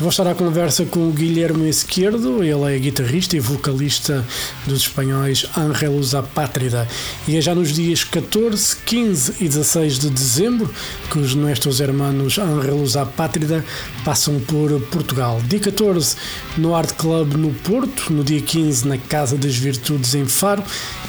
vou estar à conversa com o Guilherme Esquerdo, ele é guitarrista e vocalista dos espanhóis Angelos Apátrida. E é já nos dias 14, 15 e 16 de dezembro que os nossos hermanos Angelos Apátrida passam por Portugal. Dia 14 no Art Club no Porto, no dia 15 na Casa das Virtudes em Faro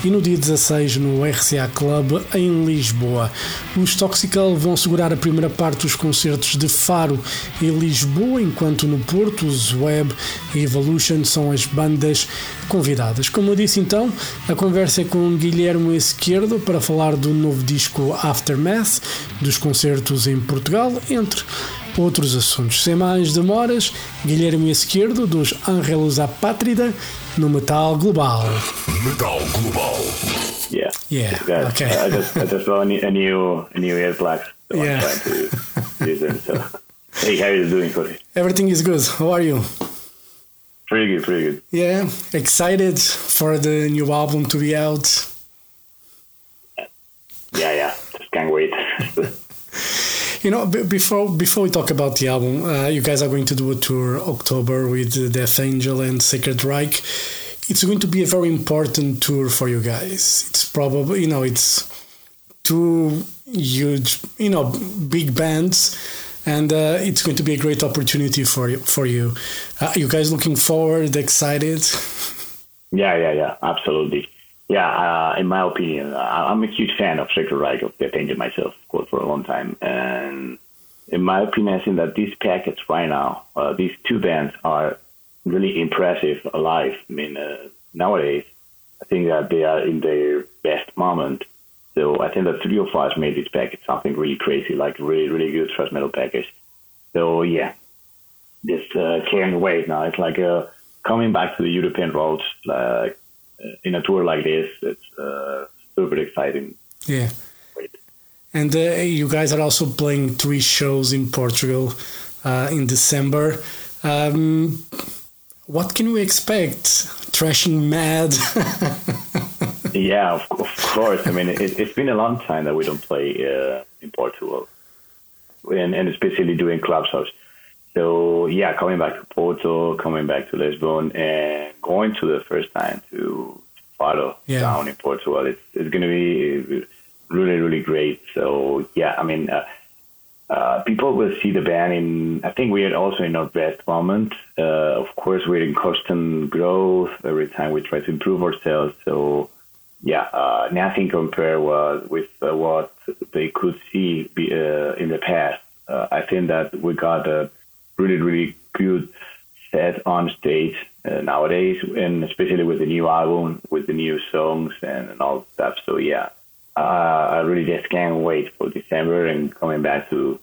e no dia 16 no RCA Club em Lisboa. Os Toxical vão segurar a primeira parte dos concertos de Faro e Lisboa, enquanto no Porto os Web e Evolution são as bandas convidadas. Como eu disse então, a conversa é com Guilherme Esquerdo para falar do novo disco Aftermath, dos concertos em Portugal, entre outros assuntos. Sem mais demoras, Guilherme Esquerdo dos Angelos Apátrida no Metal Global. Metal Global. Yeah. Yeah, Good. okay. I just I just bought a new a new, a new earplugs. So Yeah. I'm trying to use them. So hey, how are you doing, Cody? Everything is good. How are you? Pretty good, pretty good. Yeah, excited for the new album to be out. Yeah, yeah. Just can't wait. You know, b- before before we talk about the album, uh, you guys are going to do a tour October with Death Angel and Sacred Reich. It's going to be a very important tour for you guys. It's probably you know it's two huge you know big bands, and uh, it's going to be a great opportunity for you. For you, uh, you guys looking forward, excited? yeah, yeah, yeah. Absolutely. Yeah, uh, in my opinion, I'm a huge fan of Sacred Reich of Death Angel myself, of course, for a long time. And in my opinion, I think that these package right now, uh, these two bands are really impressive alive. I mean, uh, nowadays, I think that they are in their best moment. So I think that three of us made this package something really crazy, like really, really good thrash metal package. So yeah, just uh, can't wait now. It's like uh, coming back to the European roads, like uh, in a tour like this. It's uh, super exciting. Yeah. And uh, you guys are also playing three shows in Portugal uh, in December. Um, what can we expect? Trashing mad? Yeah, of, of course. I mean, it, it's been a long time that we don't play uh, in Portugal, and, and especially doing club shows. So yeah, coming back to Porto, coming back to Lisbon, and going to the first time to Faro Yeah. down in Portugal, it's it's going to be really really great. So yeah, I mean. Uh, uh, people will see the band in. I think we are also in our best moment. Uh, of course, we're in constant growth every time we try to improve ourselves. So, yeah, uh, nothing compare with, with uh, what they could see be, uh, in the past. Uh, I think that we got a really, really good set on stage uh, nowadays, and especially with the new album, with the new songs and, and all stuff. So, yeah, uh, I really just can't wait for December and coming back to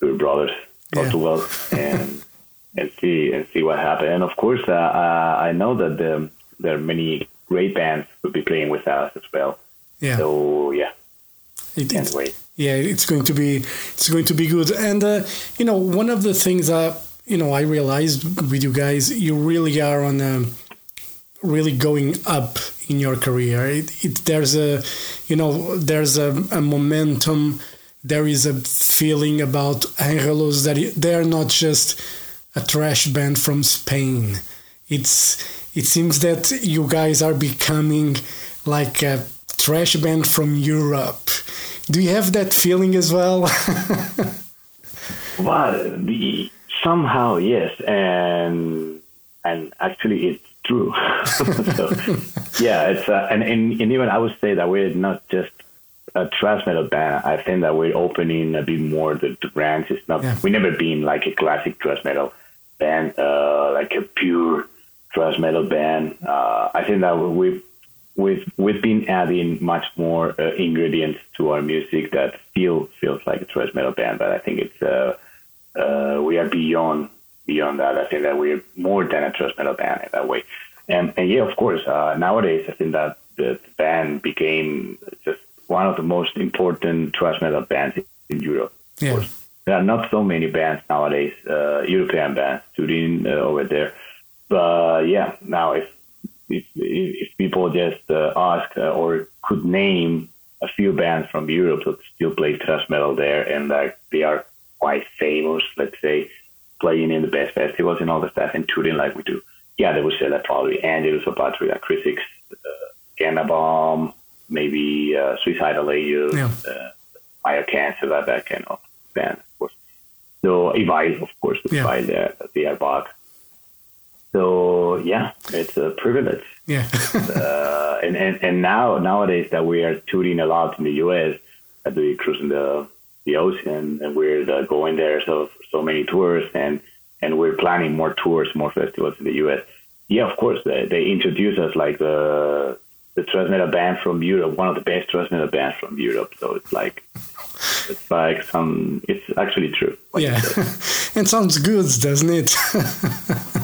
to your brothers Yeah. Portugal and and see and see what happens. And of course, I know that the, there are many great bands will be playing with us as well. yeah. So yeah, It- can't it's- wait. yeah, it's going to be it's going to be good. And uh, you know, one of the things that you know I realized with you guys, you really are on a really going up in your career. It, it there's a you know there's a, a momentum. There is a feeling about Angelus that it- they're not just a thrash band from Spain. It's it seems that you guys are becoming like a thrash band from Europe. Do you have that feeling as well? Well, the, somehow yes, and and actually it's true. so, yeah, it's uh, and, and and even I would say that we're not just a thrash metal band. I think that we're opening a bit more the, the branch. It's not Yeah. we never been like a classic thrash metal band, uh, like a pure thrash metal band. Uh, I think that we've we've we've been adding much more uh, ingredients to our music that feel feels like a thrash metal band. But I think it's uh, uh, we are beyond beyond that. I think that we're more than a thrash metal band in that way. And, and yeah, of course, uh, nowadays I think that the band became just one of the most important thrash metal bands in Europe. Yeah. There are not so many bands nowadays, uh, European bands, touring uh, over there. But yeah, now if if, if people just uh, ask uh, or could name a few bands from Europe that still play thrash metal there, and like they are quite famous, let's say, playing in the best festivals and all the stuff, and touring like we do. Yeah, they would say that probably Angelus Apatrida, Crisix, uh, Gama Bomb, maybe uh, Suicidal Angels, Yeah. uh, Fire Cancer, that, that kind of band, of course. So Evile, of course, the Yeah. There, they are back. So yeah, it's a privilege Yeah. uh, and, and and now nowadays that we are touring a lot in the U.S., that we cruising the the ocean, and we're uh, going there so so many tours, and and we're planning more tours, more festivals in the U.S. Yeah, of course, they, they introduce us like the the thrash band from Europe, one of the best metal bands from Europe. So it's like it's like some, it's actually true. yeah. and sounds good, doesn't it?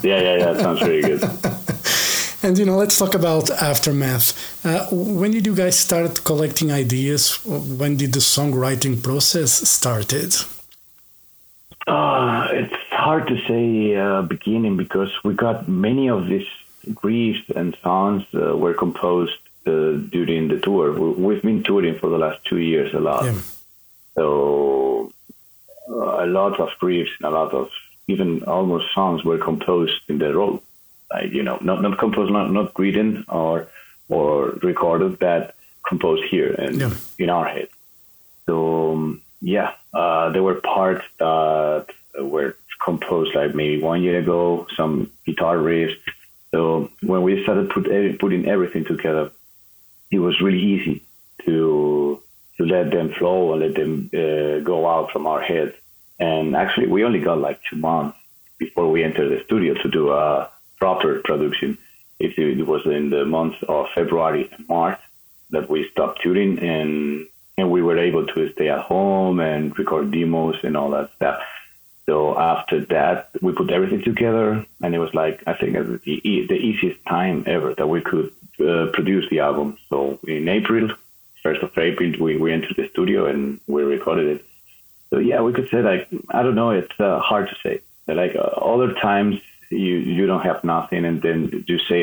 yeah, yeah, yeah. It sounds really good. And you know, let's talk about aftermath. Uh, when did you guys start collecting ideas? When did the songwriting process started? Uh, it's hard to say uh, beginning because we got many of these riffs and songs uh, were composed uh, during the tour. We, we've been touring for the last two years a lot, Yeah. So uh, a lot of riffs and a lot of even almost songs were composed in the role. Like you know, not not composed, not not written or or recorded, but composed here and Yeah. in our head. So um, yeah, uh, there were parts that were composed like maybe one year ago, some guitar riffs. So when we started put putting everything together, it was really easy to to let them flow and let them uh, go out from our head. And actually, we only got like two months before we entered the studio to do a proper production. It, it was in the months of February and March that we stopped touring and and we were able to stay at home and record demos and all that stuff. So after that, we put everything together, and it was like I think the, the easiest time ever that we could uh, produce the album. So in April, first of April, we, we entered the studio and we recorded it. So yeah, we could say like I don't know, it's uh, hard to say. Like uh, other times, you you don't have nothing, and then you say,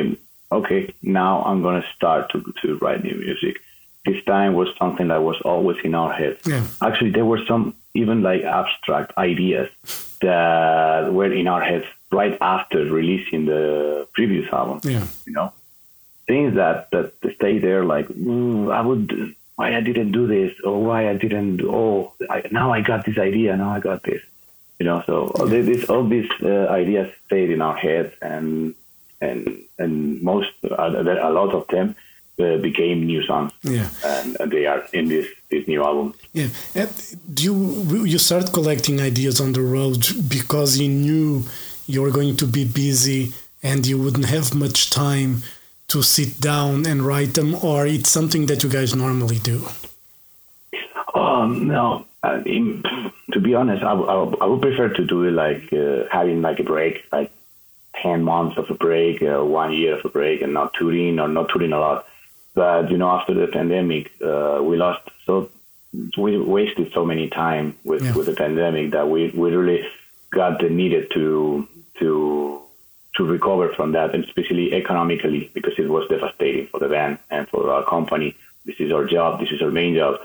okay, now I'm gonna start to to write new music. This time was something that was always in our head. Yeah. Actually, there were some even like abstract ideas that were in our heads right after releasing the previous album. Yeah. You know, things that that stay there like mm, I would why I didn't do this or why I didn't oh I, now I got this idea now I got this you know so all this, this all these uh, ideas stayed in our heads and and and most uh, a lot of them uh, became new songs Yeah. and, and they are in this this new album Yeah. And do you you start collecting ideas on the road because you knew you were going to be busy and you wouldn't have much time to sit down and write them, or it's something that you guys normally do? Um, no, I mean, to be honest, I, w- I w- I would prefer to do it like uh, having like a break, like 10 months of a break, uh, one year of a break, and not touring or not touring a lot. But, you know, after the pandemic, uh, we lost so, we wasted so many time with, Yeah. with the pandemic that we, we really got the needed to, to, to recover from that, and especially economically, because it was devastating for the band and for our company. This is our job. This is our main job.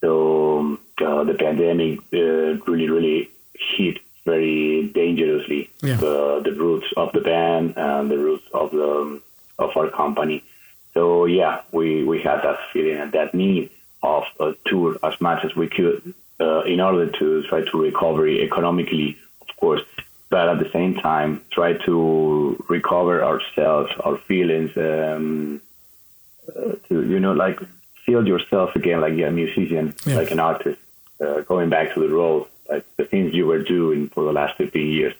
So um, uh, the pandemic uh, really, really hit very dangerously Yeah. the, the roots of the band and the roots of the of our company. So yeah, we, we had that feeling and that need of a tour as much as we could uh, in order to try to recover economically, of course, but at the same time try to recover ourselves, our feelings, um, uh, to you know like feel yourself again like you're a musician, Yeah. like an artist, uh, going back to the role, like the things you were doing for the last 15 years.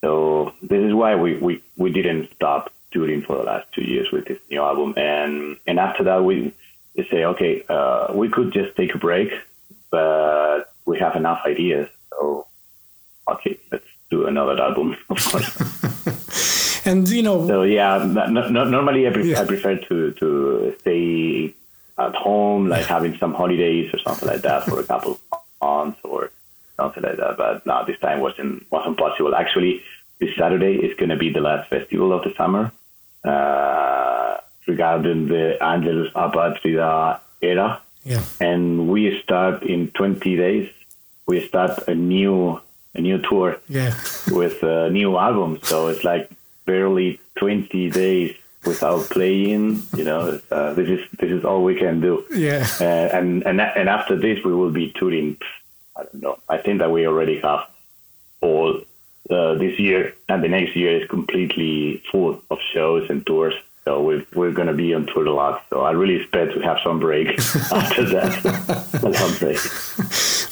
So this is why we, we, we didn't stop touring for the last two years with this new album. And and after that, we just say, okay, uh, we could just take a break, but we have enough ideas. So okay, let's do another album, of course. And you know, So yeah, no, no, normally I, pre- Yeah. I prefer to to stay at home, like having some holidays or something like that for a couple of months or something like that. But no, this time wasn't wasn't possible. Actually, this Saturday is going to be the last festival of the summer. Uh, regarding the Angelus Apatrida era. Yeah. And we start in 20 days. We start a new a new tour Yeah. with a new album. So it's like barely 20 days without playing. You know, uh, this is this is all we can do. Yeah. Uh, and and and after this, we will be touring. I don't know. I think that we already have all uh, this year, and the next year is completely full of shows and tours. So we're we're gonna be on tour a lot. So I really expect to have some break after that. some break.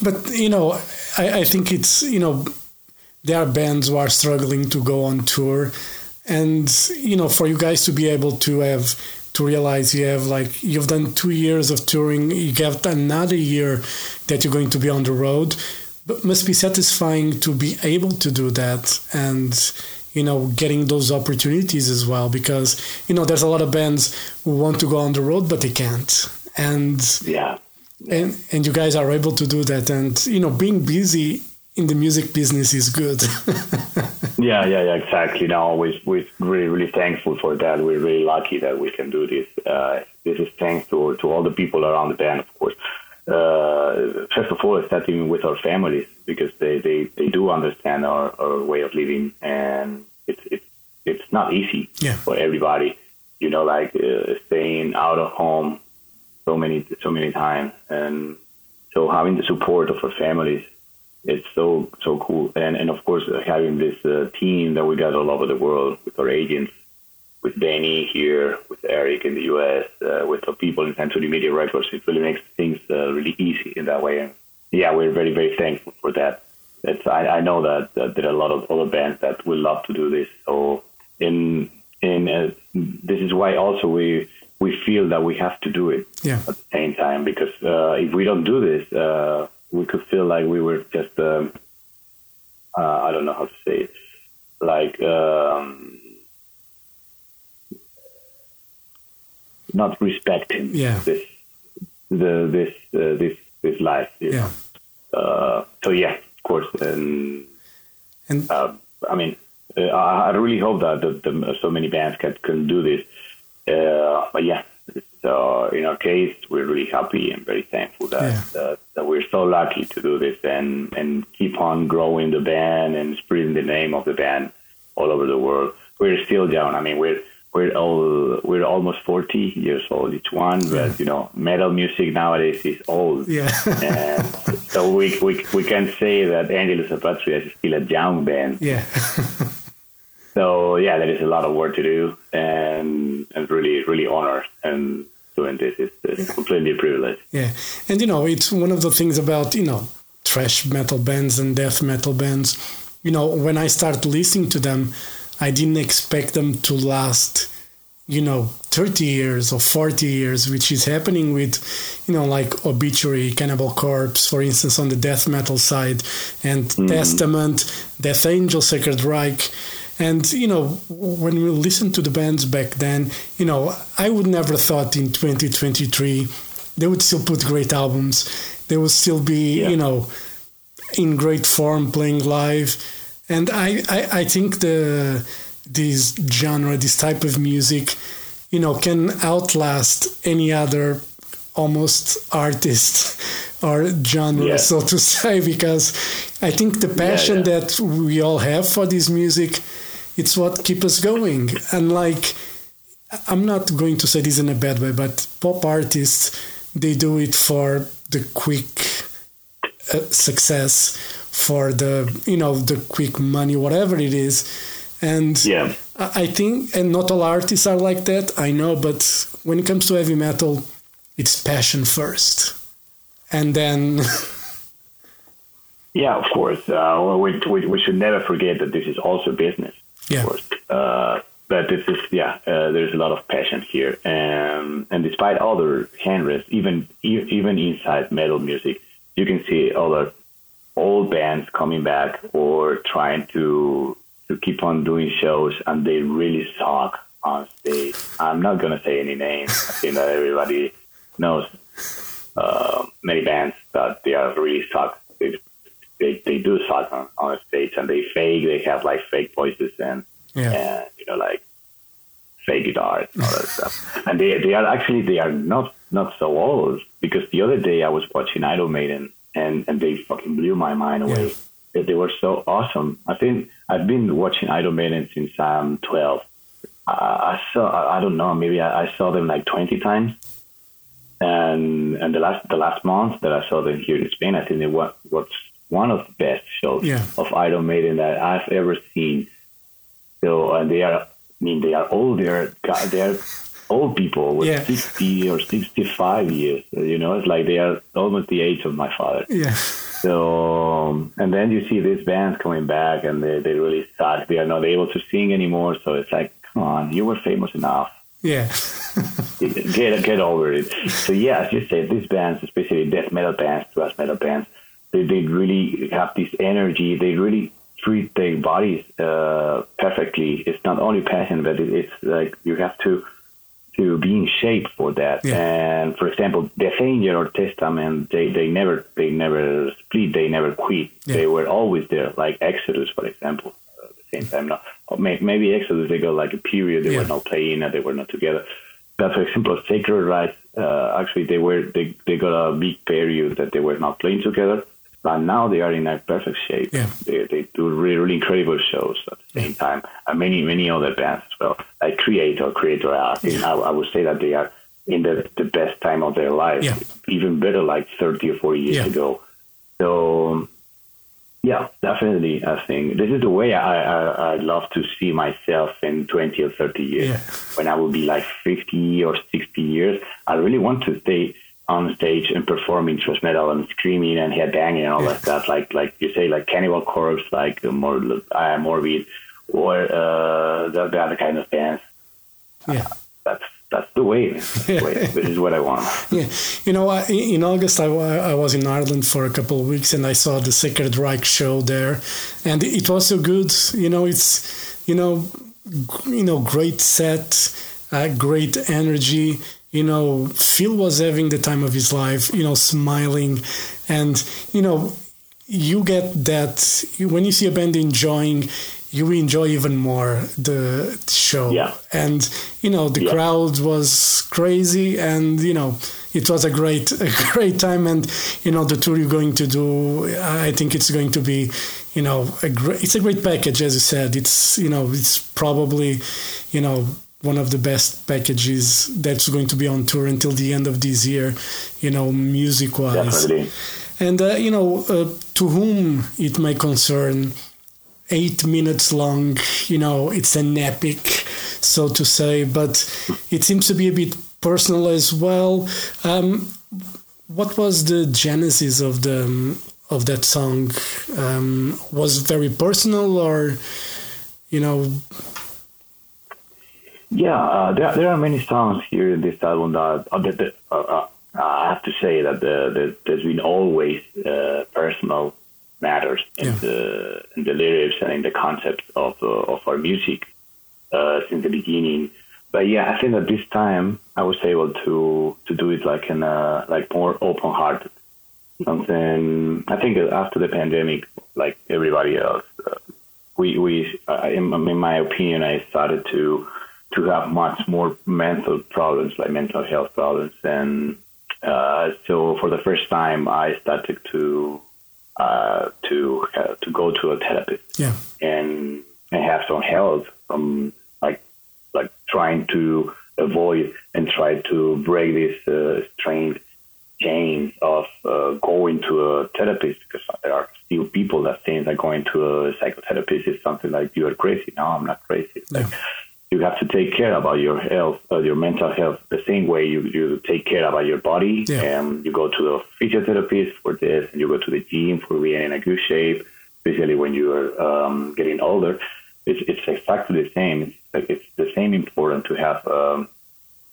But you know, I, I think it's you know, there are bands who are struggling to go on tour, and you know, for you guys to be able to have to realize you have like you've done two years of touring, you have another year that you're going to be on the road, but must be satisfying to be able to do that and you know getting those opportunities as well. Because you know there's a lot of bands who want to go on the road but they can't. And Yeah. And and you guys are able to do that and you know being busy in the music business is good Yeah, yeah, yeah, exactly. No, we we're really, really thankful for that. We're really lucky that we can do this. Uh, this is thanks to to all the people around the band, of course. Uh, first of all, starting with our families because they, they, they do understand our, our way of living, and it's it's it's not easy Yeah. for everybody. You know, like uh, staying out of home so many so many times, and so having the support of our families it's so so cool. And and of course having this uh, team that we got all over the world with our agents with Danny here with Eric in the US uh, with the people in Century Media Records it really makes things uh, really easy in that way. And yeah we're very very thankful for that. It's I, I know that, that there are a lot of other bands that would love to do this. So in in uh, this is why also we we feel that we have to do it yeah at the same time because uh, if we don't do this, uh, we could feel like we were just um, uh, I don't know how to say it, like um, not respecting Yeah. this the this uh, this this life. yeah. Uh, so yeah, of course, and and uh, I mean, uh, I, really hope that the, the, so many bands can, can do this. Uh, but yeah, so in our case, we're really happy and very thankful that, Yeah. that, that we're so lucky to do this and, and keep on growing the band and spreading the name of the band all over the world. We're still young. I mean, we're we're all we're almost 40 years old each one, but you know, metal music nowadays is old. yeah and so we, we we can say that Angelus Apatrida is still a young band. yeah So yeah, there is a lot of work to do, and and really really honored and doing this is, completely a privilege. Yeah, and you know, it's one of the things about you know thrash metal bands and death metal bands. You know, when I started listening to them, I didn't expect them to last, you know, thirty years or forty years, which is happening with, you know, like Obituary, Cannibal Corpse, for instance, on the death metal side, and mm-hmm. Testament, Death Angel, Sacred Reich. And you know, when we listened to the bands back then, you know, I would never thought in 2023 they would still put great albums. They would still be, Yeah. you know, in great form playing live. And I, I, I think the this genre, this type of music, you know, can outlast any other almost artist or genre, Yeah. so to say, because I think the passion yeah. that we all have for this music, it's what keeps us going. And like, I'm not going to say this in a bad way, but pop artists, they do it for the quick uh, success, for the, you know, the quick money, whatever it is. And Yeah, I think, and not all artists are like that, I know, but when it comes to heavy metal, it's passion first. And then, yeah, of course. Uh, we, we we should never forget that this is also business. yeah, Of course. Uh, but this is yeah. Uh, there's a lot of passion here, and and despite other genres, even even inside metal music, you can see other old bands coming back or trying to to keep on doing shows, and they really suck on stage. I'm not gonna say any names. I think that everybody knows uh, many bands that they are really suck. They they, they do songs on, on the stage and they fake. They have like fake voices and Yeah. and you know like fake guitars and all that stuff. And they they are actually they are not not so old because the other day I was watching Iron Maiden and and they fucking blew my mind away. Yeah. They, they were so awesome. I think I've been watching Iron Maiden since I'm 12. I, I saw I, I don't know maybe I, I saw them like 20 times. And and the last the last month that I saw them here in Spain, I think it was, was one of the best shows Yeah. of Iron Maiden that I've ever seen. So and they are, I mean, they are old. They're they're old people with Yeah. sixty or sixty-five years. You know, it's like they are almost the age of my father. Yeah. So um, and then you see these bands coming back, and they they really suck. They are not able to sing anymore. So it's like, come on, you were famous enough Yeah. Get get over it. So yeah, as you said, these bands, especially death metal bands, thrash metal bands, they, they really have this energy. They really treat their bodies uh, perfectly. It's not only passion, but it, it's like you have to to be in shape for that. Yeah. And for example, Defender or Testament, they, they never they never split. They never quit. Yeah. They were always there. Like Exodus, for example. At the same time, not maybe Exodus they got like a period they Yeah. were not playing and they were not together. But for example, Sacred Reich, uh, actually they were they, they got a big period that they were not playing together. But now they are in a perfect shape. Yeah. They, they do really, really incredible shows at the same time. And many, many other bands as well. Like Kreator, Kreator, I, think I, I would say that they are in the, the best time of their life. Yeah. Even better like 30 or 40 years Yeah. ago. So, yeah, definitely. I think this is the way I, I, I love to see myself in 20 or 30 years. Yeah. When I will be like 50 or 60 years, I really want to stay on stage and performing thrash metal and screaming and headbanging and all that stuff. Like, like you say, like Cannibal Corpse, like uh, more uh, Morbid, or uh, the, the other kind of bands. Yeah. That's that's the way. That's the way. this is what I want. Yeah, you know, I, in August I, I was in Ireland for a couple of weeks and I saw the Sacred Reich show there, and it was so good. You know, it's you know, you know, great set, uh, great energy. You know, Phil was having the time of his life. You know, smiling, and you know, you get that when you see a band enjoying. You enjoy even more the show, Yeah. and you know the Yeah. crowd was crazy and you know it was a great a great time and you know the tour you're going to do i think it's going to be you know a great it's a great package as you said it's you know it's probably you know one of the best packages that's going to be on tour until the end of this year you know music wise Definitely. and uh, you know uh, to whom it may concern eight minutes long you know it's an epic so to say but it seems to be a bit personal as well. Um, what was the genesis of the um, of that song? Um, was it very personal or you know? Yeah, uh, there, there are many songs here in this album that, uh, that, uh, uh, I have to say that the, the, there's been always uh, personal matters in, Yeah. the, in the lyrics and in the concept of, uh, of our music uh, since the beginning. But yeah, I think at this time I was able to to do it like in a like more open hearted. Something I think after the pandemic, like everybody else, uh, we we uh, in, in my opinion, I started to to have much more mental problems, like mental health problems, and uh, so for the first time, I started to uh, to uh, to go to a therapist yeah and and have some help from like like trying to avoid and try to break this uh, strange chains of uh, going to a therapist because there are still people that think that going to a psychotherapist is something like you are crazy. No, I'm not crazy. It's like you have to take care about your health, uh, your mental health, the same way you, you take care about your body. Yeah. And you go to a physiotherapist for this, and you go to the gym for being in a good shape, especially when you are um, getting older. It's, it's exactly the same. It's, like it's the same important to have um,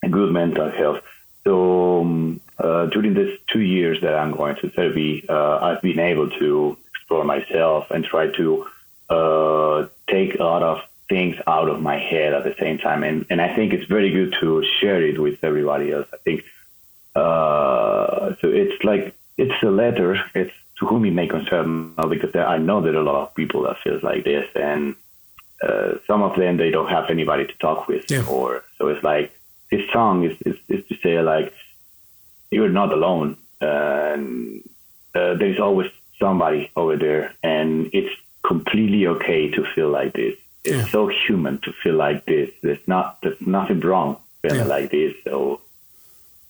a good mental health. So um, uh, during these two years that I'm going to therapy, uh, I've been able to explore myself and try to uh, take a lot of things out of my head at the same time. And, and I think it's very good to share it with everybody else. I think uh, so. It's like it's a letter. It's to whom it may concern, because there, I know there are a lot of people that feels like this, and uh, some of them they don't have anybody to talk with, Yeah. or so it's like this song is, is, is to say like you're not alone, and uh, there's always somebody over there, and it's completely okay to feel like this. It's Yeah. so human to feel like this. There's not there's nothing wrong feeling Yeah. like this. So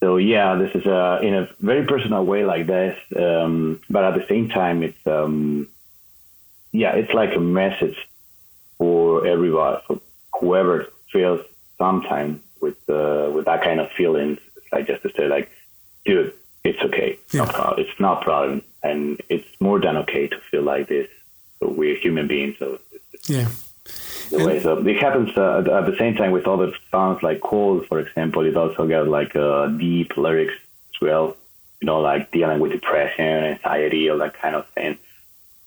so yeah, this is a in a very personal way like this, um, but at the same time, it's um, yeah, it's like a message for everybody, for whoever feels sometime with uh, with that kind of feelings. It's like just to say like, dude, it's okay, it's not Yeah. it's not problem, and it's more than okay to feel like this. So we're human beings, so it's Yeah. The way. So it happens uh, at- at the same time with other songs like Cold, for example. It also got like uh, deep lyrics as well. You know, like dealing with depression, anxiety, all that kind of thing.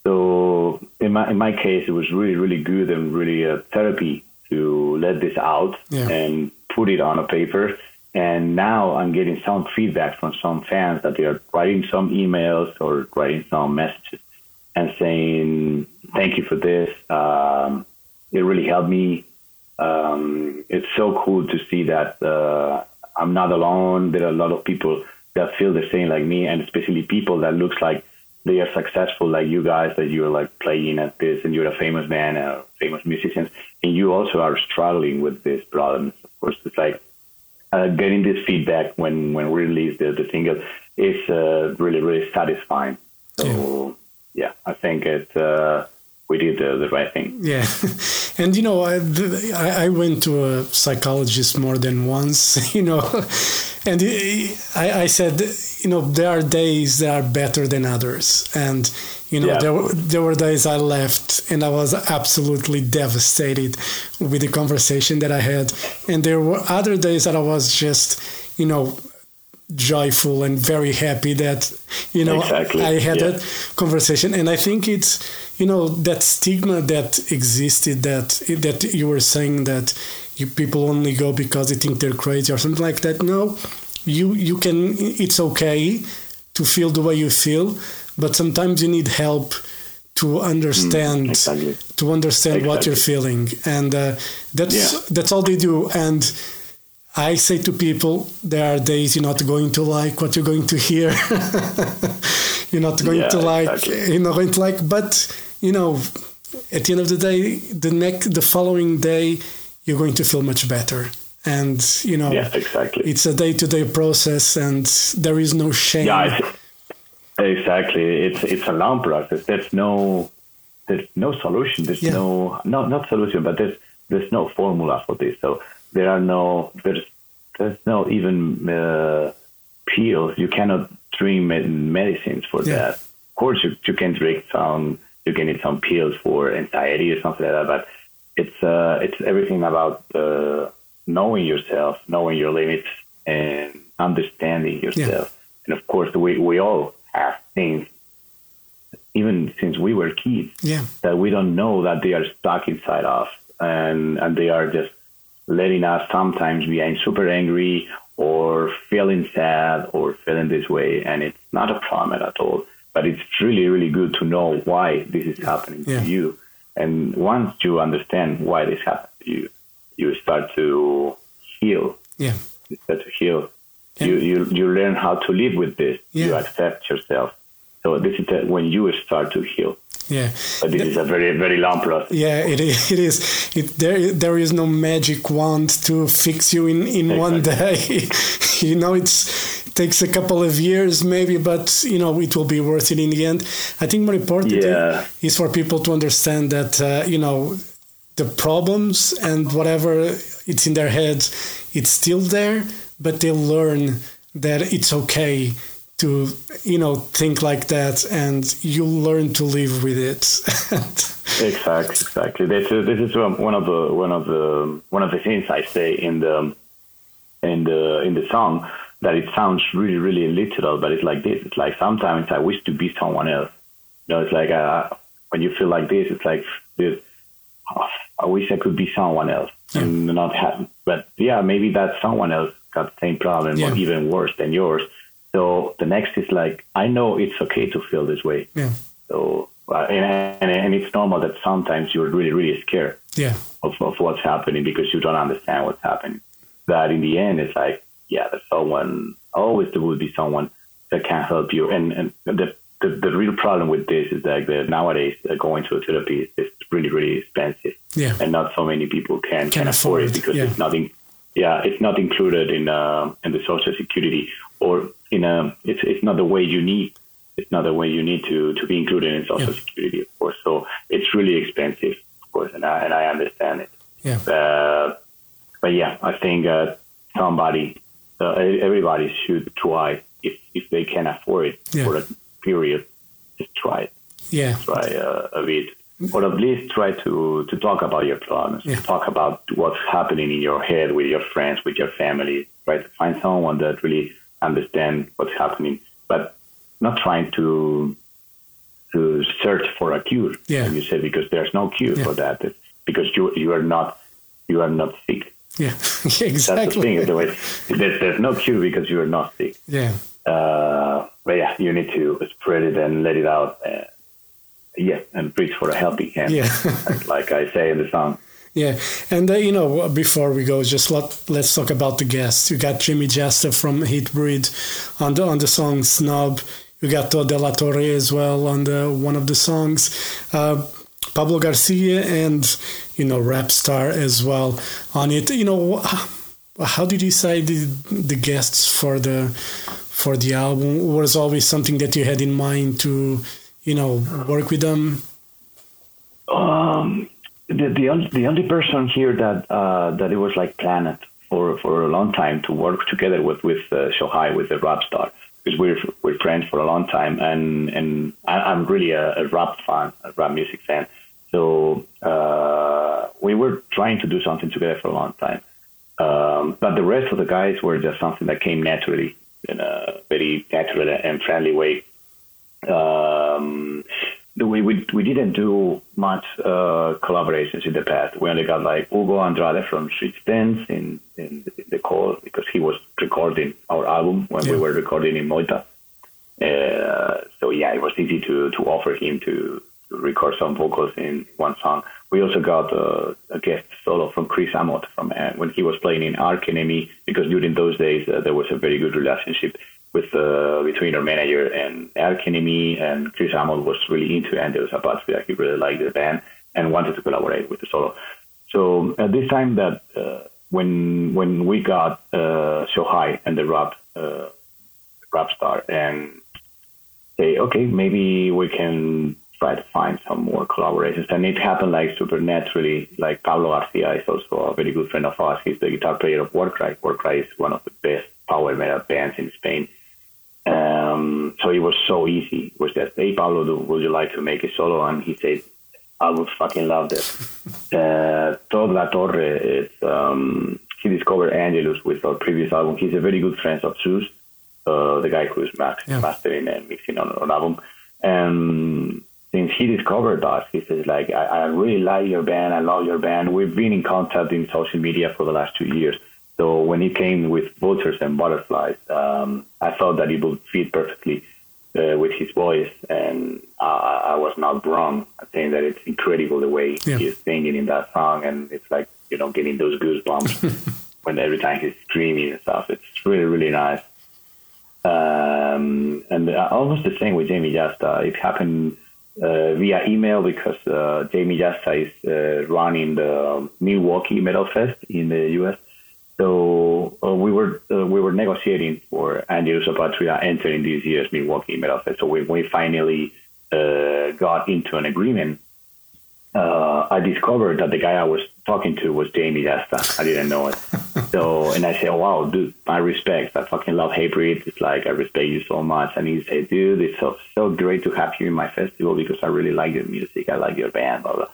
So in my in my case, it was really really good and really a therapy to let this out Yeah. and put it on a paper. And now I'm getting some feedback from some fans that they are writing some emails or writing some messages and saying thank you for this. Um, it really helped me. Um, it's so cool to see that uh, I'm not alone. There are a lot of people that feel the same like me, and especially people that looks like they are successful like you guys, that you're like playing at this, and you're a famous man, a famous musician, and you also are struggling with these problems. Of course, it's like uh, getting this feedback when when we release the, the single is uh, really really satisfying. So yeah, I think it uh, we did the, the right thing. Yeah, and you know, I I went to a psychologist more than once, you know, and I, I said, you know, there are days that are better than others, and you know, Yeah. there were, there were days I left and I was absolutely devastated with the conversation that I had, and there were other days that I was just, you know, joyful and very happy that you know Exactly, I had yeah. that conversation and I think it's you know that stigma that existed that that you were saying that you people only go because they think they're crazy or something like that no you you can it's okay to feel the way you feel but sometimes you need help to understand Mm, exactly. to understand what you're feeling and uh, that's Yeah. that's all they do and I say to people, there are days you're not going to like what you're going to hear. you're not going Yeah, to like, exactly. you're not going to like, but you know, at the end of the day, the next, the following day, you're going to feel much better. And you know, Yeah, exactly. it's a day-to-day process, and there is no shame. Yeah, exactly. It's it's a long process. There's no there's no solution. There's Yeah. no not not solution, but there's there's no formula for this. So there are no there's there's no even uh, pills. You cannot drink medicines for Yeah. that. Of course, you you can drink some. You can eat some pills for anxiety or something like that. But it's uh, it's everything about uh, knowing yourself, knowing your limits, and understanding yourself. And of course, we we all have things, even since we were kids, Yeah, that we don't know that they are stuck inside us, and and they are just letting us sometimes being super angry or feeling sad or feeling this way, and it's not a problem at all. But it's really, really good to know why this is happening Yeah. to you. And once you understand why this happened to you, you start to heal. yeah, You start to heal. And- You, you, you learn how to live with this. You accept yourself. So this is when you start to heal. Yeah. But this is a very, very long process. Yeah, it is. It is. It, there, there is no magic wand to fix you in, in one day. you know, it's it takes a couple of years maybe, but you know, it will be worth it in the end. I think more important Yeah. is for people to understand that uh, you know the problems and whatever it's in their heads, it's still there, but they learn that it's okay to you know think like that and you learn to live with it Exactly, exactly. This is this is one of the one of the one of the things I say in the in the in the song that it sounds really really literal, but it's like this. It's like sometimes I wish to be someone else. You know, it's like uh, when you feel like this, it's like this. "Oh, I wish I could be someone else and not have. But yeah, maybe that someone else got the same problem Yeah. or even worse than yours. So the next is like, I know it's okay to feel this way. Yeah. So, uh, and, and, and it's normal that sometimes you're really, really scared Yeah. of, of what's happening because you don't understand what's happening. But in the end, it's like, yeah, there's someone, always there will be someone that can help you. And, and the, the, the real problem with this is that the, nowadays uh, going to a therapy is really, really expensive. Yeah. And not so many people can, can, afford afford it, it because yeah. it's nothing. Yeah, it's not included in uh, in the social security or in a. It's it's not the way you need. It's not the way you need to to be included in social Yeah. security, of course. So it's really expensive, of course, and I and I understand it. Yeah. Uh, but yeah, I think uh, somebody, uh, everybody should try if if they can afford it Yeah. for a period, just try it, Yeah. try uh, a bit, or at least try to to talk about your problems, Yeah. talk about what's happening in your head with your friends, with your family. Try to find someone that really understand what's happening, but not trying to to search for a cure. Yeah. like you said because there's no cure Yeah. for that. Because you you are not you are not sick. Yeah. exactly. That's the thing. The way there's, there's no cure because you are not sick. Yeah. Uh, but yeah, you need to spread it and let it out. Uh, yeah, and reach for a helping hand. Yeah. like, like I say in the song. Yeah, and uh, you know, before we go, just let let's talk about the guests. You got Jamey Jasta from Hatebreed on the on the song "Snob." You got Todd De La Torre as well on the one of the songs. Uh, Pablo Garcia and you know rap star as well on it. You know, how did you say the the guests for the for the album? Was always something that you had in mind to you know work with them? Um, the the only, the only person here that uh, that it was like planned for, for a long time to work together with with uh, Shohai with the rap star because we're we're friends for a long time and and I, I'm really a, a rap fan, a rap music fan. So uh, we were trying to do something together for a long time, um, but the rest of the guys were just something that came naturally in a very natural and friendly way. Um, way we we didn't do much uh, collaborations in the past. We only got like Hugo Andrade from Street Dance in, in the call because he was recording our album when we were recording in Moita. Uh, so yeah, it was easy to to offer him to, to record some vocals in one song. We also got uh, a guest solo from Chris Amott from uh, when he was playing in Arch Enemy because during those days uh, there was a very good relationship with uh, between our manager and Arch Enemy and Chris Amott was really into Angelus Apatrida. He really liked the band and wanted to collaborate with the solo. So at this time that uh, when when we got uh, Shohai and the rap uh, rap star and say, okay, maybe we can try to find some more collaborations. And it happened like super naturally. Like Pablo Garcia is also a very good friend of ours. He's the guitar player of Warcry. Warcry is one of the best power metal bands in Spain. Um, so it was so easy. It was just, hey, Pablo, do, would you like to make a solo? And he said, I would fucking love that. uh, Todd La Torre, it's, um, he discovered Angelus with our previous album. He's a very good friend of Zeuss, uh, the guy who's max- Yeah. mastering and mixing on an album. And since he discovered us, he says, like, I, I really like your band. I love your band. We've been in contact in social media for the last two years. So when he came with vultures and butterflies, um, I thought that it would fit perfectly uh, with his voice, and I, I was not wrong. I think that it's incredible the way Yeah. he's singing in that song, and it's like you know getting those goosebumps when every time he's screaming and stuff. It's really really nice. Um, and uh, almost the same with Jamey Jasta. It happened uh, via email because uh, Jamey Jasta is uh, running the Milwaukee Metal Fest in the U.S. So uh, we were uh, we were negotiating for Angelus Apatrida entering this year's Milwaukee Metal Fest. So we, we finally uh, got into an agreement. Uh, I discovered that the guy I was talking to was Jamey Jasta. I didn't know it. so and I said, "Wow, dude, my respects. I fucking love Hatebreed. It's like I respect you so much." And he said, "Dude, it's so so great to have you in my festival because I really like your music. I like your band." Blah blah.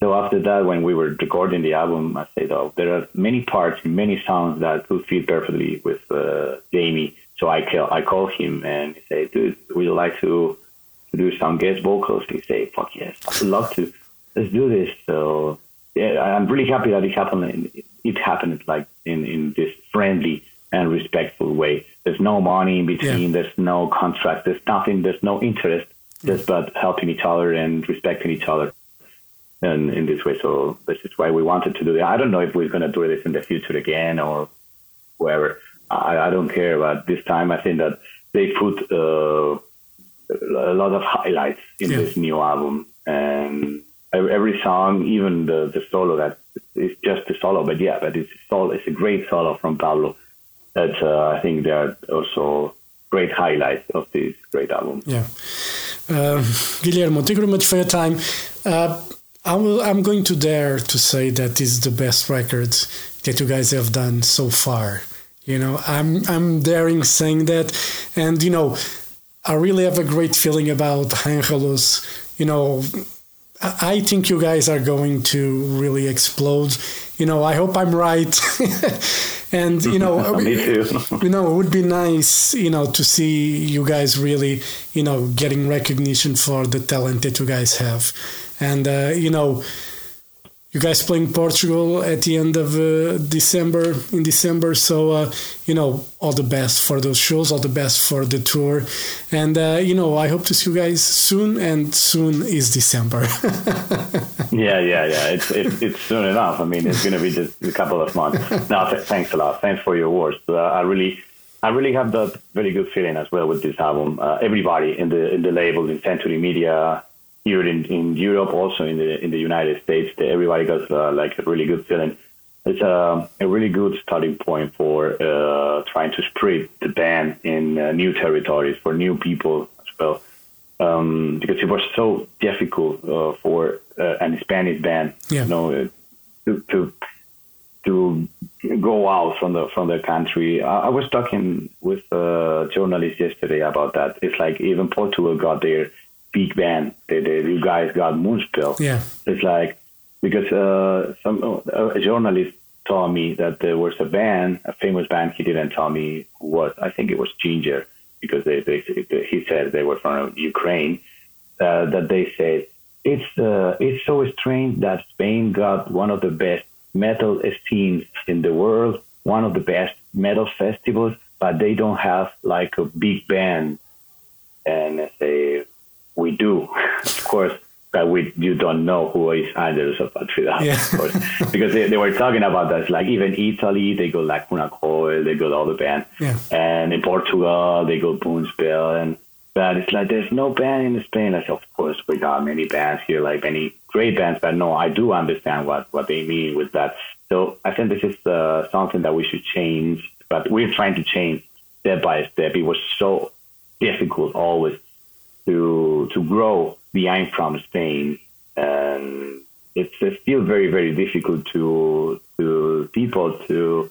So after that, when we were recording the album, I said, "Oh, there are many parts, many songs that could fit perfectly with uh, Jamey." So I call I called him and he said, "Dude, would you like to, to do some guest vocals?" He said, "Fuck yes, I would love to. Let's do this." So yeah, I'm really happy that it happened. It happened like in in this friendly and respectful way. There's no money in between. Yeah. There's no contract. There's nothing. There's no interest. Just but helping each other and respecting each other. And in this way, so this is why we wanted to do it. I don't know if we're going to do this in the future again or wherever. I, I don't care. But this time, I think that they put uh, a lot of highlights in Yeah. this new album, and every every song, even the the solo that is just a solo, but yeah, but it's solo. It's a great solo from Pablo. That uh, I think they are also great highlights of this great album. Yeah. Uh, Guillermo, thank you very much for your time. Uh, I will, I'm going to dare to say that this is the best record that you guys have done so far. You know, I'm I'm daring saying that, and you know, I really have a great feeling about Angelus. You know, I I think you guys are going to really explode. You know, I hope I'm right. and you know, Me too. you know, it would be nice, you know, to see you guys really, you know, getting recognition for the talent that you guys have. And, uh, you know, you guys playing Portugal at the end of uh, December, in December. So, uh, you know, all the best for those shows, all the best for the tour. And, uh, you know, I hope to see you guys soon, and soon is December. Yeah, yeah, yeah. It's it's, it's soon enough. I mean, it's going to be just a couple of months. No, th- thanks a lot. Thanks for your words. Uh, I really, I really have that very good feeling as well with this album. Uh, everybody in the in the label, in Century Media, here in, in Europe, also in the in the United States, everybody got uh, like a really good feeling. It's a, a really good starting point for uh, trying to spread the band in uh, new territories for new people as well um, because it was so difficult uh, for uh, an Spanish band, Yeah. you know, uh, to, to to go out from the from the country. I, I was talking with a journalist yesterday about that. It's like even Portugal got their big band. They, you guys got Moonspell. yeah. It's like because uh, some uh, a journalist told me that there was a band, a famous band. He didn't tell me who was. I think it was Jinjer because they, they, they he said they were from Ukraine. Uh, that they said it's uh, it's so strange that Spain got one of the best metal scenes in the world, one of the best metal festivals, but they don't have like a big band. And I say we do, of course. But we, you don't know who is Angelus Apatrida, Yeah. of course, because they, they were talking about that. Like even Italy, they go like Coil, they go all the band, Yeah. and in Portugal they go Moonspell, and but it's like there's no band in Spain. I said, of course we got many bands here, like many great bands, but no, I do understand what what they mean with that. So I think this is uh, something that we should change, but we're trying to change step by step. It was so difficult always to to grow behind from Spain, and it's still very very difficult to to people to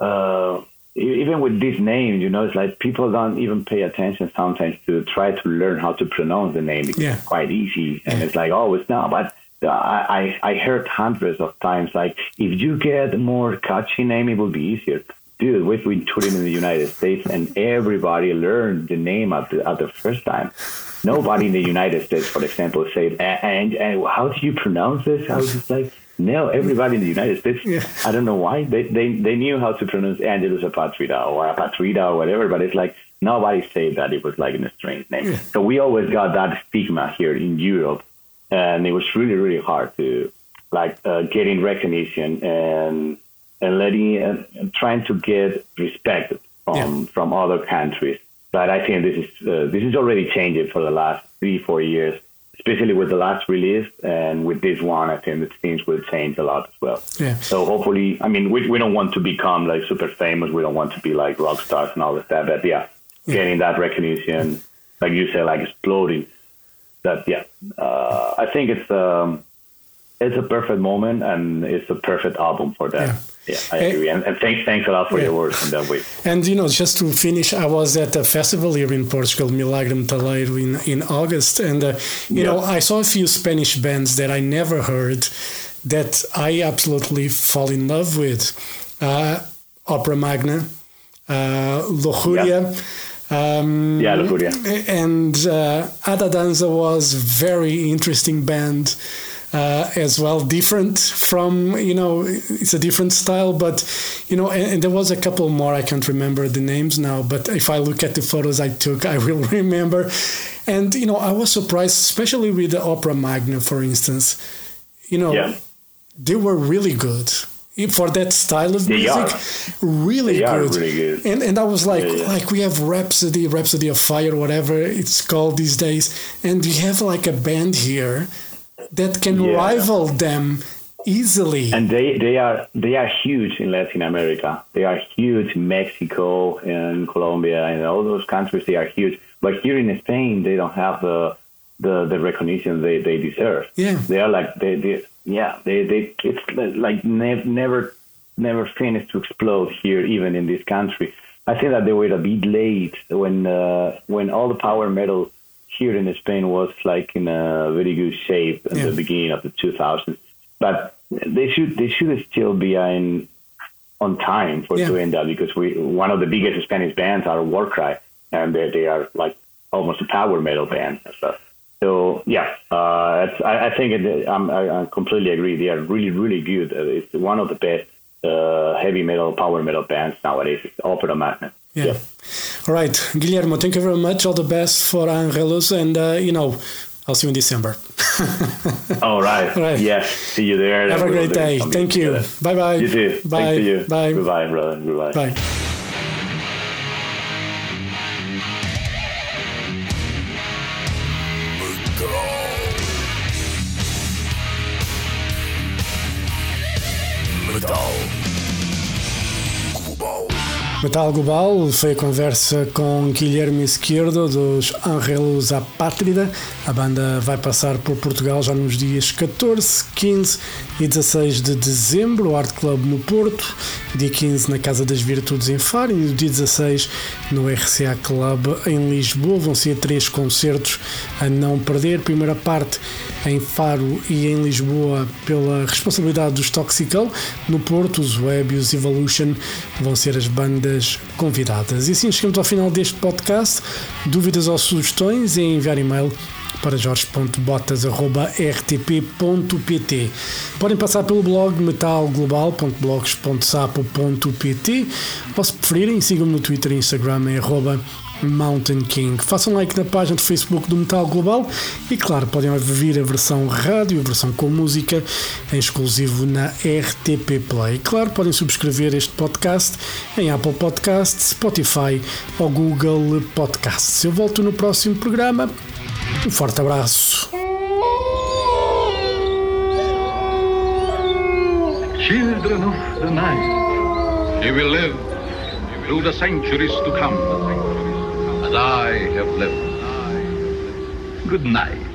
uh, even with this name, you know, it's like people don't even pay attention sometimes to try to learn how to pronounce the name because Yeah. it's quite easy, and it's like oh, it's not, but. I, I I heard hundreds of times like if you get more catchy name it will be easier. Dude, we've been touring in the United States and everybody learned the name at the at the first time. Nobody in the United States, for example, said "A- and, and how do you pronounce this? I was just like, no, everybody in the United States, Yeah. I don't know why they, they they knew how to pronounce Angelus Apatrida or Apatrida or whatever, but it's like nobody said that it was like a strange name. So we always got that stigma here in Europe, and it was really really hard to like uh, getting recognition and and letting and, and trying to get respect from Yeah. from other countries. But I think this is uh, this is already changing for the last three four years, especially with the last release and with this one. I think that things will change a lot as well. Yeah. So hopefully, I mean, we we don't want to become like super famous. We don't want to be like rock stars and all of that. But yeah, getting that recognition, like you say, like exploding. That yeah, uh, I think it's um, it's a perfect moment and it's a perfect album for that. Yeah, I agree. And, and thanks thanks a lot for Yeah. your words in that way. And you know, just to finish, I was at a festival here in Portugal, Milagre Metaleiro, in in August, and uh, you know, I saw a few Spanish bands that I never heard that I absolutely fall in love with. Uh, Opera Magna, uh, Lujuria. Um, Yeah, Lujuria. And uh, Ada Danza was very interesting band. Uh, as well, different from you know it's a different style, but you know, and, and, there was a couple more I can't remember the names now, but if I look at the photos I took, I will remember. And you know, I was surprised, especially with the Opera Magna, for instance. You know, yeah. they were really good for that style of they music really good. Really good. And and I was like yeah, yeah. like we have Rhapsody, Rhapsody of Fire, whatever it's called these days, and we have like a band here that can yeah. rival them easily. And they, they are they are huge in Latin America. They are huge in Mexico and Colombia and all those countries they are huge. But here in Spain they don't have the the, the recognition they, they deserve. Yeah. They are like they, they yeah, they they it's like ne- never never finished to explode here, even in this country. I think that they were a bit late when uh, when all the power metal here in Spain was like in a very good shape in yeah. the beginning of the 2000s. But they should they should still be in on time for yeah. doing that because we one of the biggest Spanish bands are Warcry and they, they are like almost a power metal band and stuff. So yeah, uh, I, I, think it, I, I completely agree. They are really, really good. It's one of the best uh, heavy metal, power metal bands nowadays. It's Opera Magna. Yeah. yeah. All right, Guillermo. Thank you very much. All the best for Angelus, and uh, you know, I'll see you in December. All right. All right. Yeah. See you there. Have a great day. Thank you. Bye bye. You too. Bye. Thanks to you. Bye. Goodbye, brother. Goodbye. Bye. Metal Global foi a conversa com Guilherme Esquerdo dos Angelos Apátrida. A banda vai passar por Portugal já nos dias 14, 15 e 16 de dezembro, Art Club no Porto, dia 15 na Casa das Virtudes em Faro e no dia 16 no RCA Club em Lisboa. Vão ser três concertos a não perder. Primeira parte em Faro e em Lisboa pela responsabilidade dos Toxical. No Porto, os Web e os Evolution vão ser as bandas convidadas. E assim chegamos ao final deste podcast. Dúvidas ou sugestões é enviar e-mail para jorge.botas.rtp.pt. Podem passar pelo blog metalglobal.blogs.sapo.pt ou se preferirem, sigam-me no Twitter e Instagram em arroba Mountain King. Façam like na página do Facebook do Metal Global e, claro, podem ouvir a versão rádio, a versão com música, em exclusivo na RTP Play. Claro, podem subscrever este podcast em Apple Podcasts, Spotify ou Google Podcasts. Eu volto no próximo programa. Um forte abraço. Children of the night, you will live through the centuries to come. I have lived. Good night.